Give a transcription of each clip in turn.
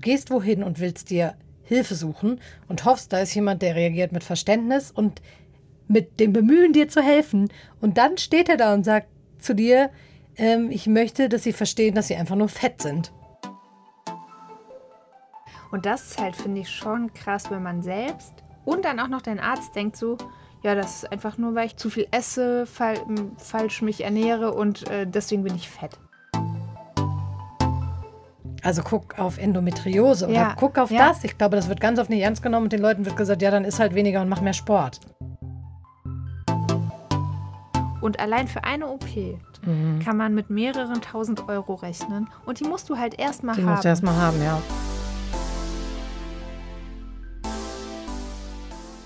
gehst wohin und willst dir Hilfe suchen und hoffst, da ist jemand, der reagiert mit Verständnis und mit dem Bemühen, dir zu helfen. Und dann steht er da und sagt zu dir, ähm, ich möchte, dass sie verstehen, dass sie einfach nur fett sind. Und das ist halt, finde ich, schon krass, wenn man selbst und dann auch noch dein Arzt denkt so, ja, das ist einfach nur, weil ich zu viel esse, fal falsch mich ernähre und äh, deswegen bin ich fett. Also guck auf Endometriose oder Ja, guck auf ja. das. Ich glaube, das wird ganz oft nicht ernst genommen und den Leuten wird gesagt, ja, dann isst halt weniger und mach mehr Sport. Und allein für eine OP Mhm. kann man mit mehreren tausend Euro rechnen. Und die musst du halt erstmal Die haben. musst du erstmal haben, ja.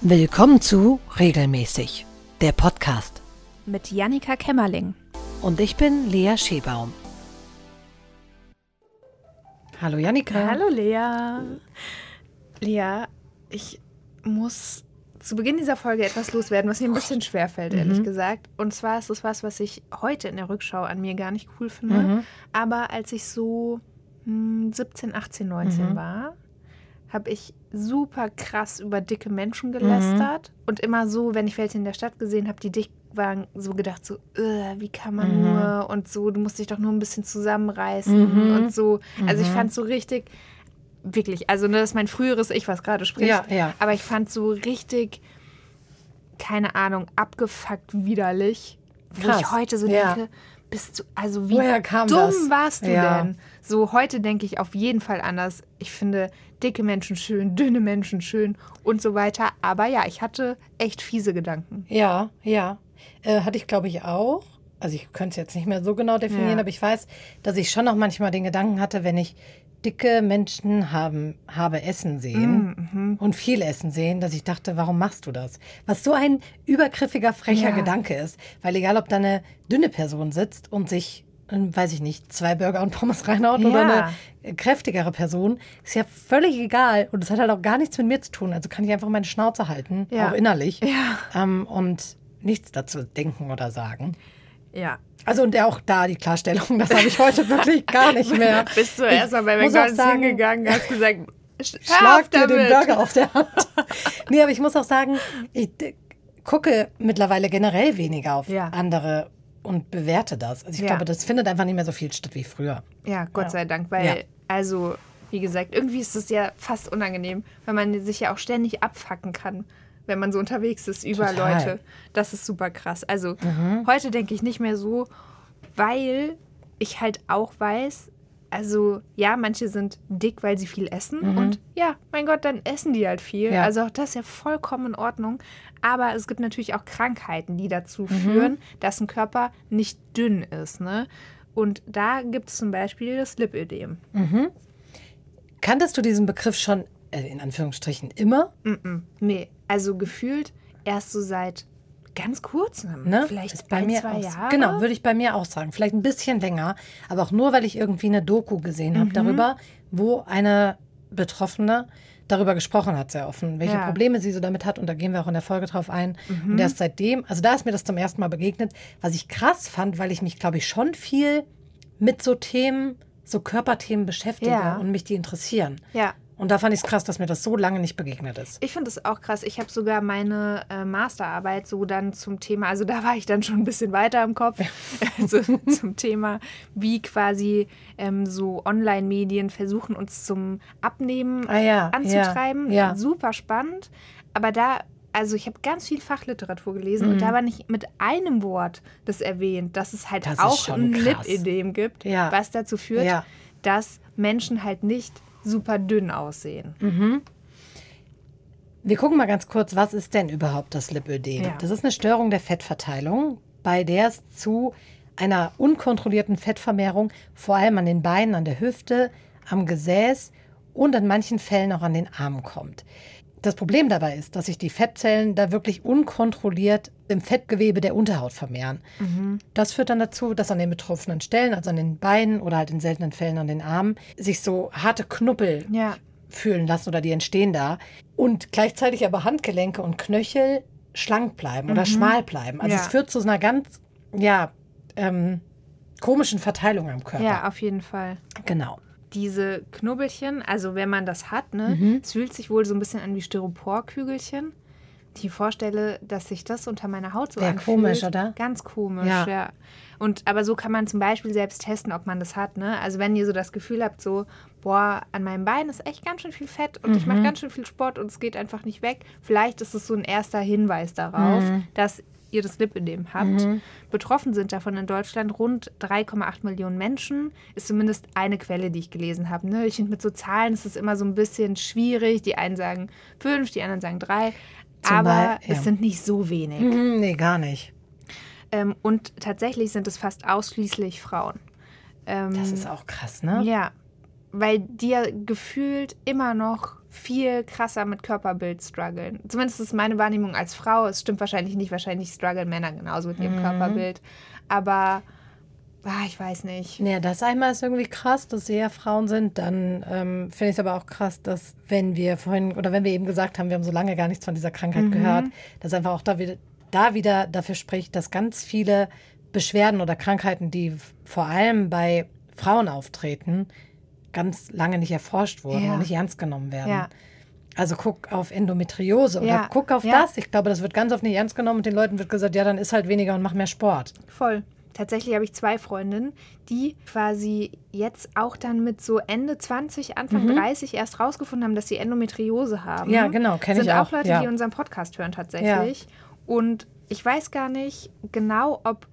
Willkommen zu Regelmäßig, der Podcast. Mit Jannika Kämmerling. Und ich bin Lea Schebaum. Hallo Jannika. Hallo Lea. Lea, ich muss zu Beginn dieser Folge etwas loswerden, was mir ein bisschen schwerfällt, ehrlich gesagt. Und zwar ist es was, was ich heute in der Rückschau an mir gar nicht cool finde. Mhm. Aber als ich so hm, 17, 18, 19 Mhm. war, habe ich super krass über dicke Menschen gelästert. Und immer so, wenn ich welche in der Stadt gesehen habe, die dick waren, so gedacht, so, "Äh, wie kann man Mhm. nur? Und so, du musst dich doch nur ein bisschen zusammenreißen Mhm. und so. Also ich Mhm. fand so richtig, wirklich, also ne, das ist mein früheres Ich, was gerade spricht. Ja, ja. Aber ich fand so richtig, keine Ahnung, abgefuckt widerlich. Wo Krass, ich heute so ja. denke, bist du, also wie dumm das? warst du Ja. denn? So heute denke ich auf jeden Fall anders. Ich finde dicke Menschen schön, dünne Menschen schön und so weiter. Aber ja, ich hatte echt fiese Gedanken. Ja, ja. Äh, hatte ich, glaube ich, auch. Also ich könnte es jetzt nicht mehr so genau definieren, Ja. aber ich weiß, dass ich schon noch manchmal den Gedanken hatte, wenn ich dicke Menschen haben, habe essen sehen Mhm. und viel essen sehen, dass ich dachte, warum machst du das? Was so ein übergriffiger, frecher Ja. Gedanke ist. Weil egal, ob da eine dünne Person sitzt und sich, ähm, weiß ich nicht, zwei Burger und Pommes reinhaut oder Ja. eine äh, kräftigere Person, ist ja völlig egal. Und es hat halt auch gar nichts mit mir zu tun. Also kann ich einfach meine Schnauze halten, Ja. auch innerlich Ja. ähm, und nichts dazu denken oder sagen. Ja. Also und auch da die Klarstellung, das habe ich heute wirklich gar nicht mehr. Bist du Ich erstmal bei McDonalds sagen, hingegangen, hast gesagt, Schlag dir den. Burger auf der Hand. nee, aber ich muss auch sagen, ich gucke mittlerweile generell weniger auf Ja. andere und bewerte das. Also ich Ja. glaube, das findet einfach nicht mehr so viel statt wie früher. Ja, Gott Ja. sei Dank, weil, also, wie gesagt, irgendwie ist es ja fast unangenehm, weil man sich ja auch ständig abfacken kann, wenn man so unterwegs ist über Total. Mhm. Leute. Das ist super krass. Also, heute denke ich nicht mehr so, weil ich halt auch weiß, also ja, manche sind dick, weil sie viel essen und ja, mein Gott, dann essen die halt viel. Mhm. Ja. Also auch das ist ja vollkommen in Ordnung. Aber es gibt natürlich auch Krankheiten, die dazu Mhm. führen, dass ein Körper nicht dünn ist. Ne? Und da gibt es zum Beispiel das Lipödem. Kanntest du diesen Begriff schon, äh, in Anführungsstrichen, immer? Mm-mm. Nee, also gefühlt erst so seit ganz kurzem. Ne? Vielleicht Ist bei ein, mir zwei. Jahre. Genau, würde ich bei mir auch sagen. Vielleicht ein bisschen länger, aber auch nur, weil ich irgendwie eine Doku gesehen Mhm. habe darüber, wo eine Betroffene darüber gesprochen hat, sehr offen, welche Ja. Mhm. Probleme sie so damit hat. Und da gehen wir auch in der Folge drauf ein. Und erst seitdem, also da ist mir das zum ersten Mal begegnet, was ich krass fand, weil ich mich, glaube ich, schon viel mit so Themen, so Körperthemen beschäftige Ja. und mich die interessieren. Ja, Und da fand ich es krass, dass mir das so lange nicht begegnet ist. Ich finde das auch krass. Ich habe sogar meine äh, Masterarbeit so dann zum Thema, also da war ich dann schon ein bisschen weiter im Kopf, also zum Thema, wie quasi ähm, so Online-Medien versuchen, uns zum Abnehmen Ah ja, anzutreiben. ja, ja. Super spannend. Aber da, also ich habe ganz viel Fachliteratur gelesen Mhm. und da war nicht mit einem Wort das erwähnt, dass es halt Das auch ein. Lipödem gibt, Ja. was dazu führt, Ja. dass Menschen halt nicht super dünn aussehen. Wir gucken mal ganz kurz, was ist denn überhaupt das Lipödem? Ja. Das ist eine Störung der Fettverteilung, bei der es zu einer unkontrollierten Fettvermehrung vor allem an den Beinen, an der Hüfte, am Gesäß und in manchen Fällen auch an den Armen kommt. Das Problem dabei ist, dass sich die Fettzellen da wirklich unkontrolliert im Fettgewebe der Unterhaut vermehren. Das führt dann dazu, dass an den betroffenen Stellen, also an den Beinen oder halt in seltenen Fällen an den Armen, sich so harte Knuppel Ja. fühlen lassen oder die entstehen da. Und gleichzeitig aber Handgelenke und Knöchel schlank bleiben oder schmal bleiben. Also Ja. es führt zu einer ganz, ja, ähm, komischen Verteilung am Körper. Ja, auf jeden Fall. Genau. Diese Knubbelchen, also wenn man das hat, ne, Mhm. es fühlt sich wohl so ein bisschen an wie Styroporkügelchen. Die vorstelle, dass sich das unter meiner Haut so Wär anfühlt. komisch, oder? Ganz komisch, Ja. ja. Und aber so kann man zum Beispiel selbst testen, ob man das hat. Ne? Also wenn ihr so das Gefühl habt, so, boah, an meinem Bein ist echt ganz schön viel Fett und ich mache Mhm. ganz schön viel Sport und es geht einfach nicht weg. Vielleicht ist es so ein erster Hinweis darauf, Mhm. dass ihr das Lipödem habt. Betroffen sind davon in Deutschland rund 3,8 Millionen Menschen. Ist zumindest eine Quelle, die ich gelesen habe. Ne? Ich finde, mit so Zahlen ist es immer so ein bisschen schwierig. Die einen sagen fünf, die anderen sagen drei. Zumal- aber ja. es sind nicht so wenig. Mhm, nee, gar nicht. Ähm, und tatsächlich sind es fast ausschließlich Frauen. Ähm, Das ist auch krass, ne? ja, weil die ja gefühlt immer noch viel krasser mit Körperbild strugglen. Zumindest ist meine Wahrnehmung als Frau. Es stimmt wahrscheinlich nicht. Wahrscheinlich strugglen Männer genauso mit Mhm. ihrem Körperbild. Aber ah, ich weiß nicht. Ja, das einmal ist irgendwie krass, dass sie ja Frauen sind. Dann ähm, finde ich es aber auch krass, dass wenn wir vorhin oder wenn wir eben gesagt haben, wir haben so lange gar nichts von dieser Krankheit gehört, dass einfach auch da wieder, da wieder dafür spricht, dass ganz viele Beschwerden oder Krankheiten, die vor allem bei Frauen auftreten, ganz lange nicht erforscht wurden Ja. und nicht ernst genommen werden. Ja. Also guck auf Endometriose oder Ja, guck auf das. Ich glaube, das wird ganz oft nicht ernst genommen und den Leuten wird gesagt, ja, dann ist halt weniger und mach mehr Sport. Voll. Tatsächlich habe ich zwei Freundinnen, die quasi jetzt auch dann mit so Ende 20, Anfang 30 erst rausgefunden haben, dass sie Endometriose haben. Mhm. Ja, genau, kenn Sind ich auch, Leute, ja. die unseren Podcast hören tatsächlich. Und ich weiß gar nicht genau, ob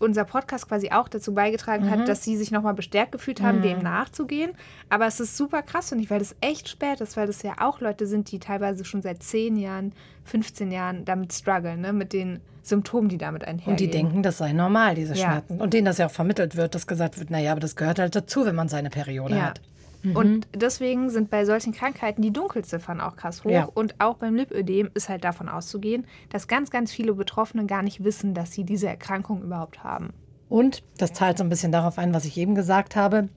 unser Podcast quasi auch dazu beigetragen Mhm. hat, dass sie sich nochmal bestärkt gefühlt haben, dem nachzugehen. Aber es ist super krass, finde ich, weil das echt spät ist, weil das ja auch Leute sind, die teilweise schon seit 10 Jahren, 15 Jahren damit strugglen, ne? mit den Symptomen, die damit einhergehen. Und die denken, das sei normal, diese Ja. Schmerzen. Und denen das ja auch vermittelt wird, dass gesagt wird, naja, aber das gehört halt dazu, wenn man seine Periode Ja. hat. Und deswegen sind bei solchen Krankheiten die Dunkelziffern auch krass hoch. Ja. Und auch beim Lipödem ist halt davon auszugehen, dass ganz, ganz viele Betroffene gar nicht wissen, dass sie diese Erkrankung überhaupt haben. Und das zahlt so ein bisschen darauf ein, was ich eben gesagt habe.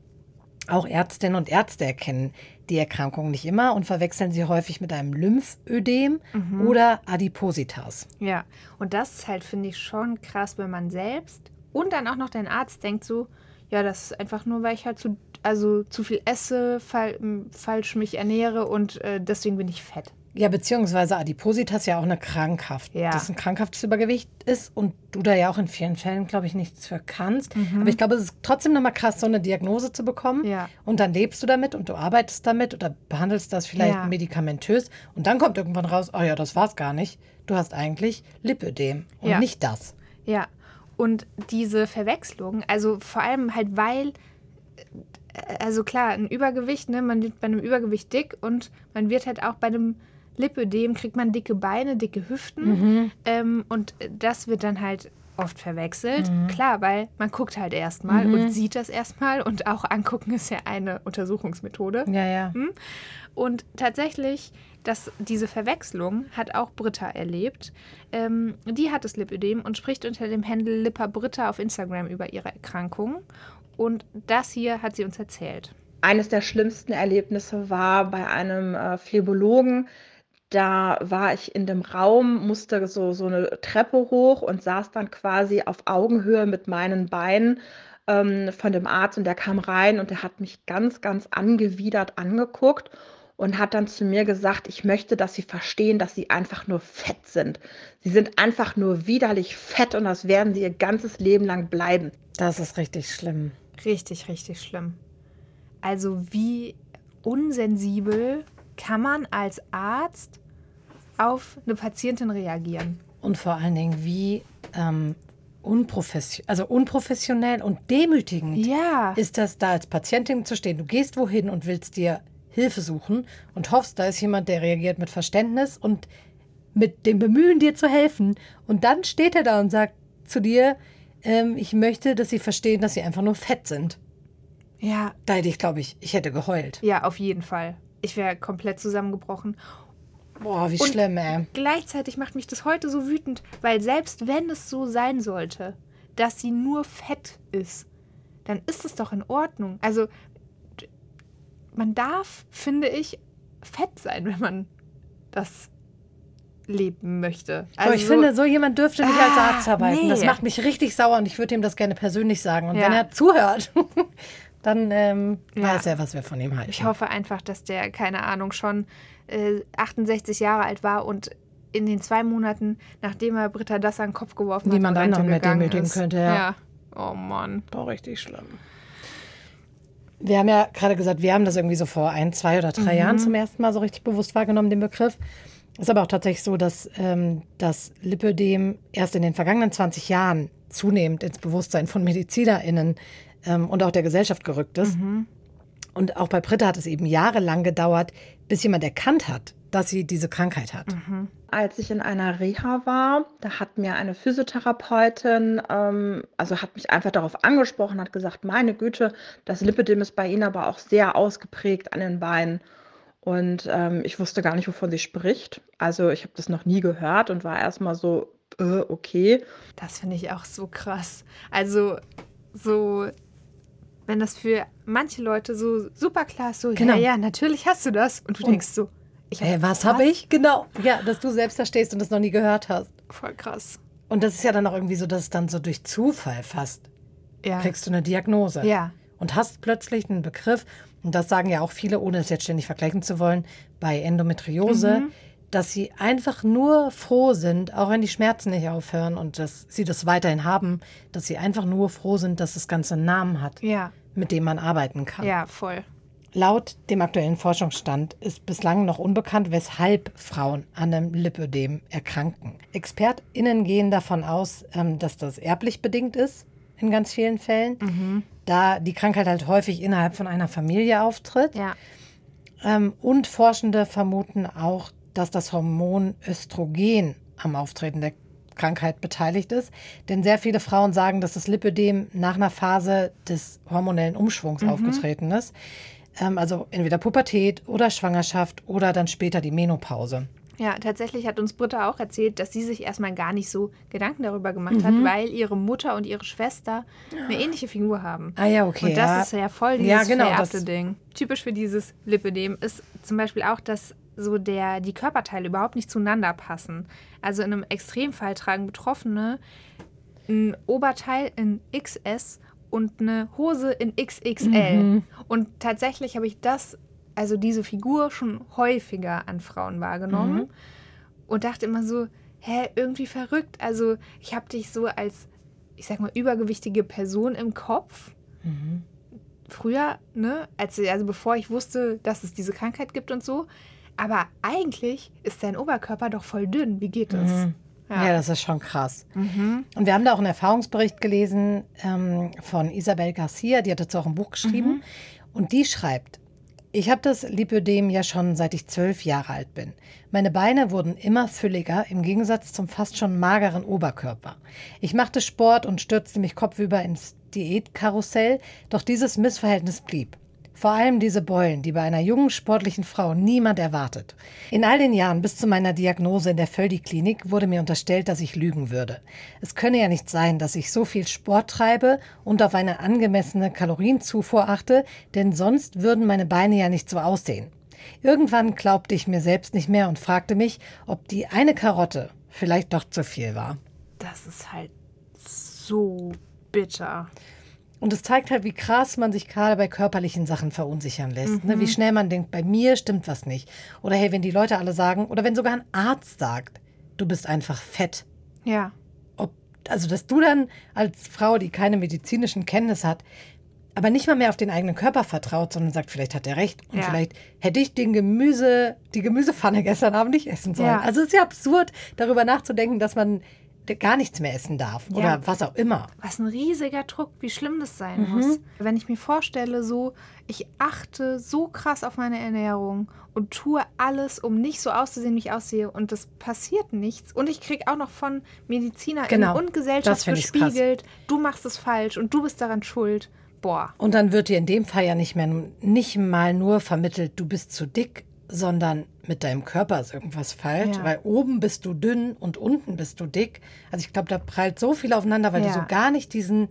Auch Ärztinnen und Ärzte erkennen die Erkrankung nicht immer und verwechseln sie häufig mit einem Lymphödem Mhm. oder Adipositas. Ja, und das ist halt, finde ich, schon krass, wenn man selbst und dann auch noch dein Arzt denkt so, ja, das ist einfach nur, weil ich halt zu, also zu viel esse, fal falsch mich ernähre und äh, deswegen bin ich fett. Ja, beziehungsweise Adipositas ja auch eine Krankhaft. Ja. Das ein krankhaftes Übergewicht ist und du da ja auch in vielen Fällen, glaube ich, nichts für kannst. Aber ich glaube, es ist trotzdem nochmal krass, so eine Diagnose zu bekommen. Mhm. Ja. Und dann lebst du damit und du arbeitest damit oder behandelst das vielleicht Ja. medikamentös. Und dann kommt irgendwann raus, oh ja, das war's gar nicht. Du hast eigentlich Lipödem und Ja. nicht das. Ja, und diese Verwechslung, also vor allem halt, weil, also klar, ein Übergewicht, ne, man wird bei einem Übergewicht dick und man wird halt auch bei einem Lipödem, kriegt man dicke Beine, dicke Hüften ähm, und das wird dann halt oft verwechselt. Klar, weil man guckt halt erstmal und sieht das erstmal und auch angucken ist ja eine Untersuchungsmethode. Ja, ja. Hm? Und tatsächlich, dass diese Verwechslung hat auch Britta erlebt. Ähm, die hat das Lipödem und spricht unter dem Handle Lippa Britta auf Instagram über ihre Erkrankung. Und das hier hat sie uns erzählt. Eines der schlimmsten Erlebnisse war bei einem äh, Phlebologen. Da war ich in dem Raum, musste so, so eine Treppe hoch und saß dann quasi auf Augenhöhe mit meinen Beinen ähm, von dem Arzt und der kam rein und der hat mich ganz, ganz angewidert angeguckt und hat dann zu mir gesagt, ich möchte, dass Sie verstehen, dass Sie einfach nur fett sind. Sie sind einfach nur widerlich fett und das werden Sie Ihr ganzes Leben lang bleiben. Das ist richtig schlimm. Richtig, richtig schlimm. Also wie unsensibel kann man als Arzt auf eine Patientin reagieren? Und vor allen Dingen, wie ähm, unprofessionell, also unprofessionell und demütigend Ja. ist das, da als Patientin zu stehen. Du gehst wohin und willst dir Hilfe suchen und hoffst, da ist jemand, der reagiert mit Verständnis und mit dem Bemühen, dir zu helfen. Und dann steht er da und sagt zu dir, ähm, ich möchte, dass sie verstehen, dass sie einfach nur fett sind. Ja, Da hätte ich, glaube ich, ich hätte geheult. ja, auf jeden Fall. Ich wäre komplett zusammengebrochen. Boah, wie Und- schlimm, ey. Gleichzeitig macht mich das heute so wütend, weil selbst wenn es so sein sollte, dass sie nur fett ist, dann ist es doch in Ordnung. Also man darf, finde ich, fett sein, wenn man das leben möchte. Also Aber ich finde, so jemand dürfte nicht als Ah, Arzt arbeiten. Das nee. macht mich richtig sauer und ich würde ihm das gerne persönlich sagen. Und Ja. wenn er zuhört, dann ähm, Ja. weiß er, was wir von ihm halten. Ich hoffe einfach, dass der, keine Ahnung, schon äh, 68 Jahre alt war und in den zwei Monaten, nachdem er Britta das an den Kopf geworfen hat, Niemand in Rente anderen mehr demütigen ist. könnte, ja. ja. Oh Mann. Boah, richtig schlimm. Wir haben ja gerade gesagt, wir haben das irgendwie so vor ein, zwei oder drei Jahren zum ersten Mal so richtig bewusst wahrgenommen, den Begriff. Ist aber auch tatsächlich so, dass ähm, das Lipödem erst in den vergangenen 20 Jahren zunehmend ins Bewusstsein von MedizinerInnen ähm, und auch der Gesellschaft gerückt ist. Und auch bei Britta hat es eben jahrelang gedauert, bis jemand erkannt hat, dass sie diese Krankheit hat. Als ich in einer Reha war, da hat mir eine Physiotherapeutin, ähm, also hat mich einfach darauf angesprochen, hat gesagt, meine Güte, das Lipidem ist bei Ihnen aber auch sehr ausgeprägt an den Beinen. Und ähm, ich wusste gar nicht, wovon sie spricht. Also ich habe das noch nie gehört und war erstmal so, äh, okay. Das finde ich auch so krass. Also, so, wenn das für manche Leute so super klar ist, so, Genau. ja, ja, natürlich hast du das. Und du Und- denkst so, ich hab Hey, was habe ich? Genau. Ja, dass du selbst da stehst und das noch nie gehört hast. Voll krass. Und das ist ja dann auch irgendwie so, dass es dann so durch Zufall fast Ja. kriegst du eine Diagnose. Ja. Und hast plötzlich einen Begriff, und das sagen ja auch viele, ohne es jetzt ständig vergleichen zu wollen, bei Endometriose, Mhm. dass sie einfach nur froh sind, auch wenn die Schmerzen nicht aufhören und dass sie das weiterhin haben, dass sie einfach nur froh sind, dass das Ganze einen Namen hat, Ja. mit dem man arbeiten kann. Ja, voll. Laut dem aktuellen Forschungsstand ist bislang noch unbekannt, weshalb Frauen an einem Lipödem erkranken. ExpertInnen gehen davon aus, ähm, dass das erblich bedingt ist, in ganz vielen Fällen, da die Krankheit halt häufig innerhalb von einer Familie auftritt. Ja. Ähm, und Forschende vermuten auch, dass das Hormon Östrogen am Auftreten der Krankheit beteiligt ist. Denn sehr viele Frauen sagen, dass das Lipödem nach einer Phase des hormonellen Umschwungs aufgetreten ist. Ähm, also entweder Pubertät oder Schwangerschaft oder dann später die Menopause. Ja, tatsächlich hat uns Britta auch erzählt, dass sie sich erstmal gar nicht so Gedanken darüber gemacht Mhm. hat, weil ihre Mutter und ihre Schwester eine ähnliche Figur haben. Ah ja, okay. Und das ja. ist ja voll dieses Ja, genau, vererbte Ding. Typisch für dieses Lipödem ist zum Beispiel auch, dass so der, die Körperteile überhaupt nicht zueinander passen. Also in einem Extremfall tragen Betroffene ein Oberteil in XS und eine Hose in XXL. Mhm. Und tatsächlich habe ich das, also diese Figur schon häufiger an Frauen wahrgenommen Mhm. und dachte immer so, hä, irgendwie verrückt. Also ich habe dich so als, ich sag mal, übergewichtige Person im Kopf. Mhm. Früher, ne, als, also bevor ich wusste, dass es diese Krankheit gibt und so. Aber eigentlich ist dein Oberkörper doch voll dünn. Wie geht das? Mhm. Ja. das ist schon krass. Mhm. Und wir haben da auch einen Erfahrungsbericht gelesen ähm, von Isabel Garcia, die hat dazu auch ein Buch geschrieben. Und die schreibt, ich habe das Lipödem ja schon seit ich zwölf Jahre alt bin. Meine Beine wurden immer fülliger im Gegensatz zum fast schon mageren Oberkörper. Ich machte Sport und stürzte mich kopfüber ins Diätkarussell, doch dieses Missverhältnis blieb. Vor allem diese Beulen, die bei einer jungen sportlichen Frau niemand erwartet. In all den Jahren bis zu meiner Diagnose in der Völdi-Klinik wurde mir unterstellt, dass ich lügen würde. Es könne ja nicht sein, dass ich so viel Sport treibe und auf eine angemessene Kalorienzufuhr achte, denn sonst würden meine Beine ja nicht so aussehen. Irgendwann glaubte ich mir selbst nicht mehr und fragte mich, ob die eine Karotte vielleicht doch zu viel war. Das ist halt so bitter. Und es zeigt halt, wie krass man sich gerade bei körperlichen Sachen verunsichern lässt. Ne? Wie schnell man denkt, bei mir stimmt was nicht. Oder hey, wenn die Leute alle sagen, oder wenn sogar ein Arzt sagt, du bist einfach fett. Ja. Ob, also, dass du dann als Frau, die keine medizinischen Kenntnisse hat, aber nicht mal mehr auf den eigenen Körper vertraut, sondern sagt, vielleicht hat er recht. Und Ja. vielleicht hätte ich den Gemüse, die Gemüsepfanne gestern Abend nicht essen sollen. Ja. Also es ist ja absurd, darüber nachzudenken, dass man gar nichts mehr essen darf. Ja. Oder was auch immer. Was ein riesiger Druck, wie schlimm das sein Mhm. muss. Wenn ich mir vorstelle, so, ich achte so krass auf meine Ernährung und tue alles, um nicht so auszusehen, wie ich aussehe und es passiert nichts. Und ich kriege auch noch von MedizinerInnen Genau. und Das Gesellschaft gespiegelt, du machst es falsch und du bist daran schuld. Boah. Und dann wird dir in dem Fall ja nicht mehr nicht mal nur vermittelt, du bist zu dick, sondern mit deinem Körper ist irgendwas falsch, Ja. weil oben bist du dünn und unten bist du dick. Also ich glaube, da prallt so viel aufeinander, weil du Ja. so gar nicht diesen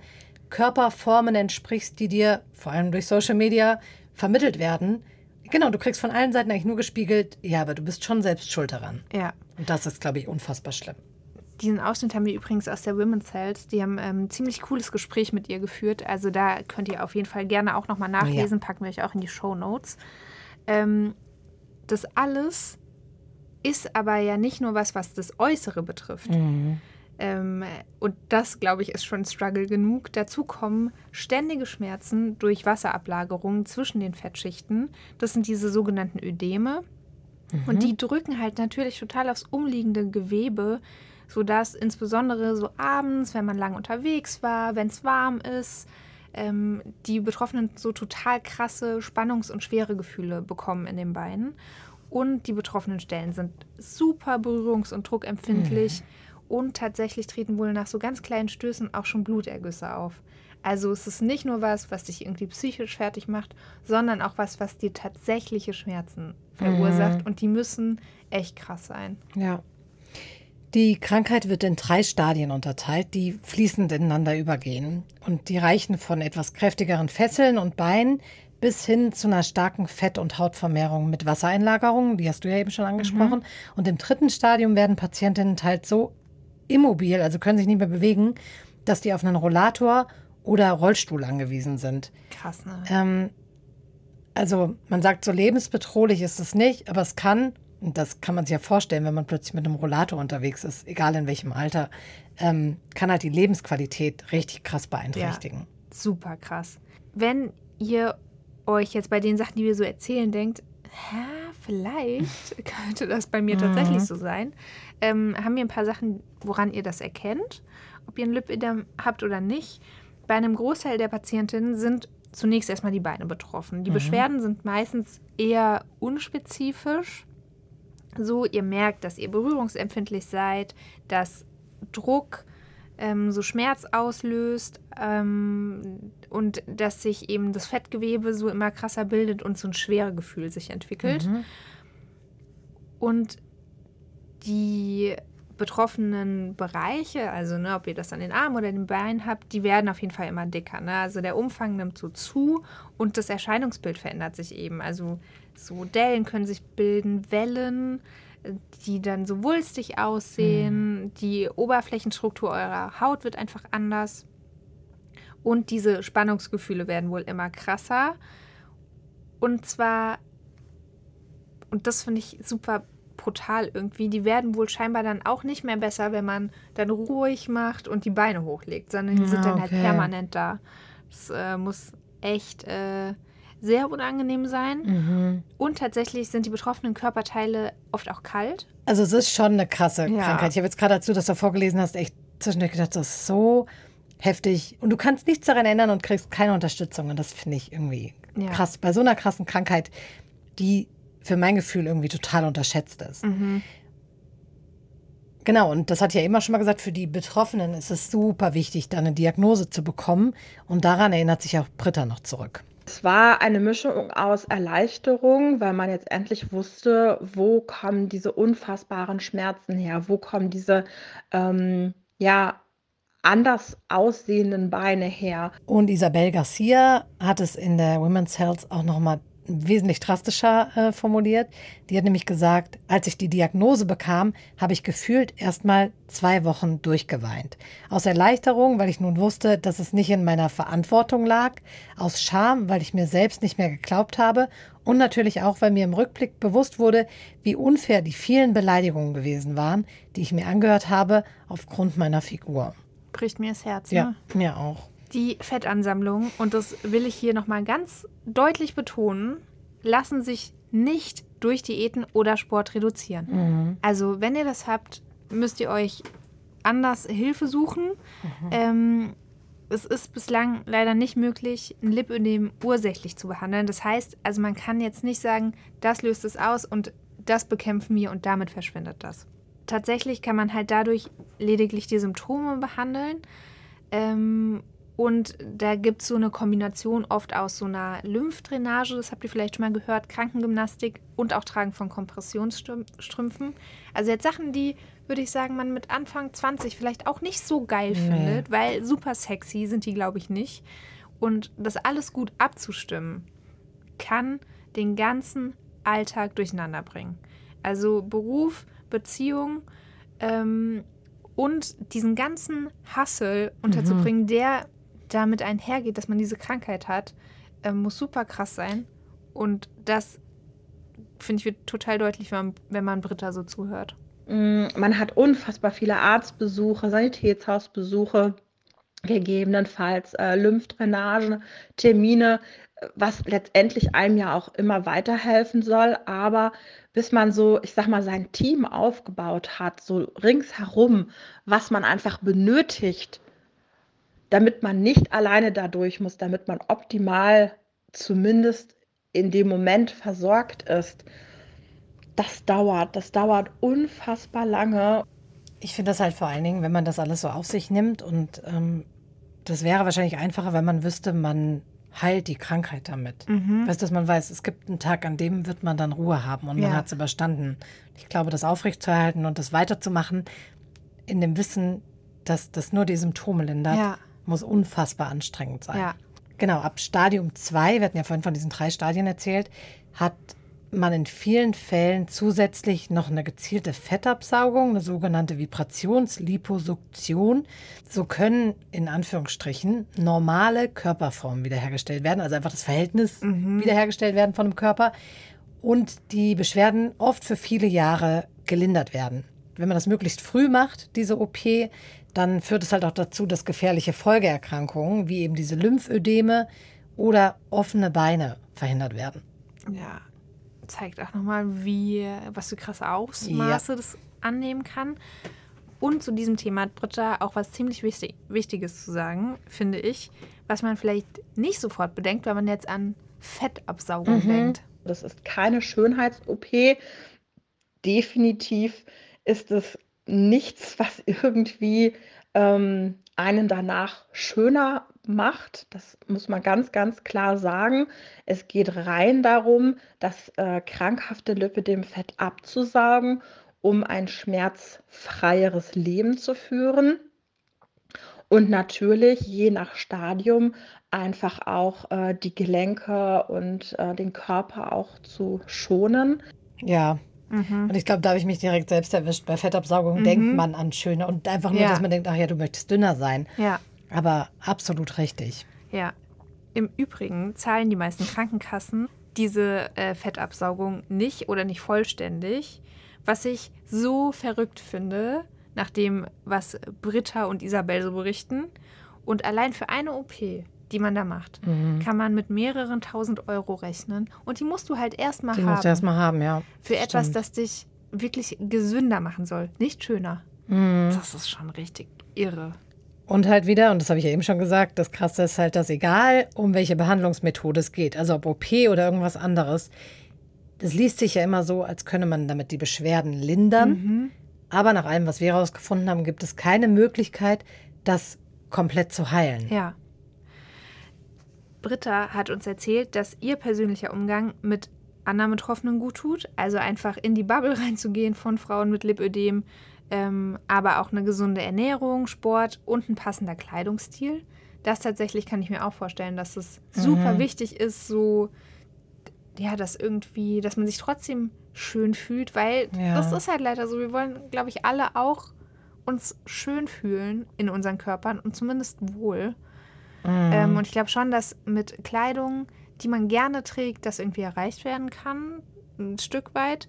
Körperformen entsprichst, die dir vor allem durch Social Media vermittelt werden. Genau, du kriegst von allen Seiten eigentlich nur gespiegelt, ja, aber du bist schon selbst schuld daran. Ja. Und das ist, glaube ich, unfassbar schlimm. diesen Ausschnitt haben wir übrigens aus der Women's Health. Die haben ähm, ein ziemlich cooles Gespräch mit ihr geführt. Also da könnt ihr auf jeden Fall gerne auch nochmal nachlesen. Ja. Packen wir euch auch in die Show Notes. Ähm, das alles ist aber ja nicht nur was, was das Äußere betrifft. Mhm. Ähm, und das, glaube ich, ist schon Struggle genug. Dazu kommen ständige Schmerzen durch Wasserablagerungen zwischen den Fettschichten. Das sind diese sogenannten Ödeme. Mhm. Und die drücken halt natürlich total aufs umliegende Gewebe, sodass insbesondere so abends, wenn man lang unterwegs war, wenn es warm ist, ähm, die Betroffenen so total krasse Spannungs- und Schweregefühle bekommen in den Beinen. Und die betroffenen Stellen sind super berührungs- und druckempfindlich. Mhm. Und tatsächlich treten wohl nach so ganz kleinen Stößen auch schon Blutergüsse auf. Also es ist nicht nur was, was dich irgendwie psychisch fertig macht, sondern auch was, was dir tatsächliche Schmerzen verursacht. Mhm. Und die müssen echt krass sein. Ja. Die Krankheit wird in drei Stadien unterteilt, die fließend ineinander übergehen. Und die reichen von etwas kräftigeren Fesseln und Beinen bis hin zu einer starken Fett- und Hautvermehrung mit Wassereinlagerungen, die hast du ja eben schon angesprochen. Mhm. Und im dritten Stadium werden Patientinnen teils so immobil, also können sich nicht mehr bewegen, dass die auf einen Rollator oder Rollstuhl angewiesen sind. Krass, ne? Ähm, also man sagt, so lebensbedrohlich ist es nicht, aber es kann, das kann man sich ja vorstellen, wenn man plötzlich mit einem Rollator unterwegs ist, egal in welchem Alter, ähm, kann halt die Lebensqualität richtig krass beeinträchtigen. Ja, super krass. Wenn ihr euch jetzt bei den Sachen, die wir so erzählen, denkt, hä, vielleicht könnte das bei mir tatsächlich mhm. so sein, ähm, haben wir ein paar Sachen, woran ihr das erkennt, ob ihr ein Lipödem habt oder nicht. Bei einem Großteil der Patientinnen sind zunächst erstmal die Beine betroffen. Die mhm. Beschwerden sind meistens eher unspezifisch. So, ihr merkt, dass ihr berührungsempfindlich seid, dass Druck ähm, so Schmerz auslöst ähm, und dass sich eben das Fettgewebe so immer krasser bildet und so ein Schweregefühl sich entwickelt. Mhm. Und die betroffenen Bereiche, also ne, ob ihr das an den Armen oder den Beinen habt, die werden auf jeden Fall immer dicker. Ne? Also der Umfang nimmt so zu und das Erscheinungsbild verändert sich eben. Also so Dellen können sich bilden, Wellen, die dann so wulstig aussehen. Mhm. Die Oberflächenstruktur eurer Haut wird einfach anders. Und diese Spannungsgefühle werden wohl immer krasser. Und zwar, und das finde ich super brutal irgendwie, die werden wohl scheinbar dann auch nicht mehr besser, wenn man dann ruhig macht und die Beine hochlegt, sondern die ja, sind dann halt okay. halt permanent da. Das äh, muss echt äh, sehr unangenehm sein. Mhm. Und tatsächlich sind die betroffenen Körperteile oft auch kalt. Also es ist schon eine krasse ja. Krankheit. Ich habe jetzt gerade dazu, dass du vorgelesen hast, echt zwischendurch gedacht, das ist so heftig. Und du kannst nichts daran ändern und kriegst keine Unterstützung. Und das finde ich irgendwie ja. krass. Bei so einer krassen Krankheit, die für mein Gefühl irgendwie total unterschätzt ist. Mhm. Genau, und das hat ja immer schon mal gesagt, für die Betroffenen ist es super wichtig, da eine Diagnose zu bekommen. Und daran erinnert sich auch Britta noch zurück. Es war eine Mischung aus Erleichterung, weil man jetzt endlich wusste, wo kommen diese unfassbaren Schmerzen her, wo kommen diese ähm, ja anders aussehenden Beine her. Und Isabel Garcia hat es in der Women's Health auch nochmal wesentlich drastischer äh, formuliert. Die hat nämlich gesagt, als ich die Diagnose bekam, habe ich gefühlt erstmal zwei Wochen durchgeweint. Aus Erleichterung, weil ich nun wusste, dass es nicht in meiner Verantwortung lag. Aus Scham, weil ich mir selbst nicht mehr geglaubt habe. Und natürlich auch, weil mir im Rückblick bewusst wurde, wie unfair die vielen Beleidigungen gewesen waren, die ich mir angehört habe aufgrund meiner Figur. Bricht mir das Herz. Ja, ne? mir auch. Die Fettansammlungen, und das will ich hier nochmal ganz deutlich betonen, lassen sich nicht durch Diäten oder Sport reduzieren. Mhm. Also wenn ihr das habt, müsst ihr euch anders Hilfe suchen. Mhm. Ähm, es ist bislang leider nicht möglich, ein Lipödem ursächlich zu behandeln. Das heißt, also man kann jetzt nicht sagen, das löst es aus und das bekämpfen wir und damit verschwindet das. Tatsächlich kann man halt dadurch lediglich die Symptome behandeln ähm, und da gibt es so eine Kombination oft aus so einer Lymphdrainage, das habt ihr vielleicht schon mal gehört, Krankengymnastik und auch Tragen von Kompressionsstrümpfen. Also jetzt Sachen, die, würde ich sagen, man mit Anfang 20 vielleicht auch nicht so geil nee. findet, weil super sexy sind die, glaube ich, nicht. Und das alles gut abzustimmen, kann den ganzen Alltag durcheinander bringen. Also Beruf, Beziehung ähm, und diesen ganzen Hassel unterzubringen, der damit einhergeht, dass man diese Krankheit hat, äh, muss super krass sein. Und das, finde ich, wird total deutlich, wenn man, wenn man Britta so zuhört. Mm, Man hat unfassbar viele Arztbesuche, Sanitätshausbesuche, gegebenenfalls äh, Lymphdrainage, Termine, was letztendlich einem ja auch immer weiterhelfen soll. Aber bis man so, ich sag mal, sein Team aufgebaut hat, so ringsherum, was man einfach benötigt, damit man nicht alleine dadurch muss, damit man optimal zumindest in dem Moment versorgt ist, das dauert. Das dauert unfassbar lange. Ich finde das halt vor allen Dingen, wenn man das alles so auf sich nimmt und ähm, das wäre wahrscheinlich einfacher, wenn man wüsste, man heilt die Krankheit damit. Weißt du, dass man weiß, es gibt einen Tag, an dem wird man dann Ruhe haben und man Ja. hat es überstanden. Ich glaube, das aufrechtzuerhalten und das weiterzumachen, in dem Wissen, dass das nur die Symptome lindert, Ja. Muss unfassbar anstrengend sein. Ja. Genau, ab Stadium 2, wir hatten ja vorhin von diesen drei Stadien erzählt, hat man in vielen Fällen zusätzlich noch eine gezielte Fettabsaugung, eine sogenannte Vibrationsliposuktion. So können in Anführungsstrichen normale Körperformen wiederhergestellt werden, also einfach das Verhältnis wiederhergestellt werden von dem Körper und die Beschwerden oft für viele Jahre gelindert werden. Wenn man das möglichst früh macht, diese OP, dann führt es halt auch dazu, dass gefährliche Folgeerkrankungen wie eben diese Lymphödeme oder offene Beine verhindert werden. Ja, zeigt auch nochmal, wie, was für krasse Ausmaße das annehmen kann. Und zu diesem Thema hat Britta auch was ziemlich wichtig, Wichtiges zu sagen, finde ich, was man vielleicht nicht sofort bedenkt, wenn man jetzt an Fettabsaugung denkt. Das ist keine Schönheits-OP. Definitiv ist es nichts, was irgendwie ähm, einen danach schöner macht. Das muss man ganz, ganz klar sagen. Es geht rein darum, das äh, krankhafte Lipödemfett abzusaugen, um ein schmerzfreieres Leben zu führen. Und natürlich, je nach Stadium, einfach auch äh, die Gelenke und äh, den Körper auch zu schonen. Ja. Mhm. Und ich glaube, da habe ich mich direkt selbst erwischt. Bei Fettabsaugung denkt man an schöne und einfach nur, Ja. dass man denkt, ach ja, du möchtest dünner sein. Ja, Aber absolut richtig. ja. Im Übrigen zahlen die meisten Krankenkassen diese äh, Fettabsaugung nicht oder nicht vollständig, was ich so verrückt finde, nach dem, was Britta und Isabel so berichten. Und allein für eine OP, die man da macht, Mhm. kann man mit mehreren tausend Euro rechnen. Und die musst du halt erstmal Die haben. musst du erstmal haben, ja. für etwas, Stimmt. das dich wirklich gesünder machen soll, nicht schöner. Mhm. Das ist schon richtig irre. Und halt wieder, und das habe ich ja eben schon gesagt, das Krasse ist halt, dass egal, um welche Behandlungsmethode es geht, also ob OP oder irgendwas anderes, das liest sich ja immer so, als könne man damit die Beschwerden lindern. Mhm. Aber nach allem, was wir herausgefunden haben, gibt es keine Möglichkeit, das komplett zu heilen. Ja. Britta hat uns erzählt, dass ihr persönlicher Umgang mit anderen Betroffenen gut tut. Also einfach in die Bubble reinzugehen von Frauen mit Lipödem, ähm, aber auch eine gesunde Ernährung, Sport und ein passender Kleidungsstil. Das tatsächlich kann ich mir auch vorstellen, dass es super wichtig ist, so ja, dass irgendwie, dass man sich trotzdem schön fühlt, weil Ja. das ist halt leider so. Wir wollen, glaube ich, alle auch uns schön fühlen in unseren Körpern und zumindest wohl. Ähm, und ich glaube schon, dass mit Kleidung, die man gerne trägt, das irgendwie erreicht werden kann, ein Stück weit.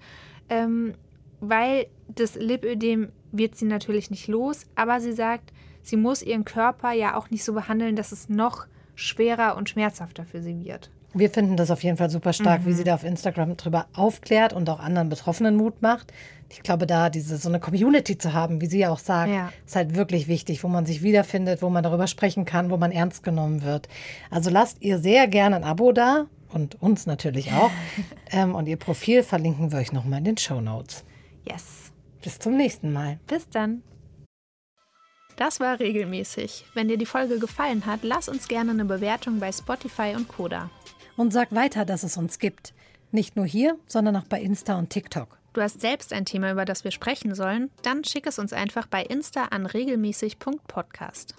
Ähm, weil das Lipödem wird sie natürlich nicht los, aber sie sagt, sie muss ihren Körper ja auch nicht so behandeln, dass es noch schwerer und schmerzhafter für sie wird. Wir finden das auf jeden Fall super stark, wie sie da auf Instagram drüber aufklärt und auch anderen Betroffenen Mut macht. Ich glaube, da diese so eine Community zu haben, wie sie ja auch sagt, Ja. ist halt wirklich wichtig, wo man sich wiederfindet, wo man darüber sprechen kann, wo man ernst genommen wird. Also lasst ihr sehr gerne ein Abo da und uns natürlich auch. ähm, und ihr Profil verlinken wir euch nochmal in den Show Notes. Yes. Bis zum nächsten Mal. Bis dann. Das war regelmäßig. Wenn dir die Folge gefallen hat, lass uns gerne eine Bewertung bei Spotify und Koda. Und sag weiter, dass es uns gibt. Nicht nur hier, sondern auch bei Insta und TikTok. Du hast selbst ein Thema, über das wir sprechen sollen? Dann schick es uns einfach bei Insta an regelmäßig.podcast.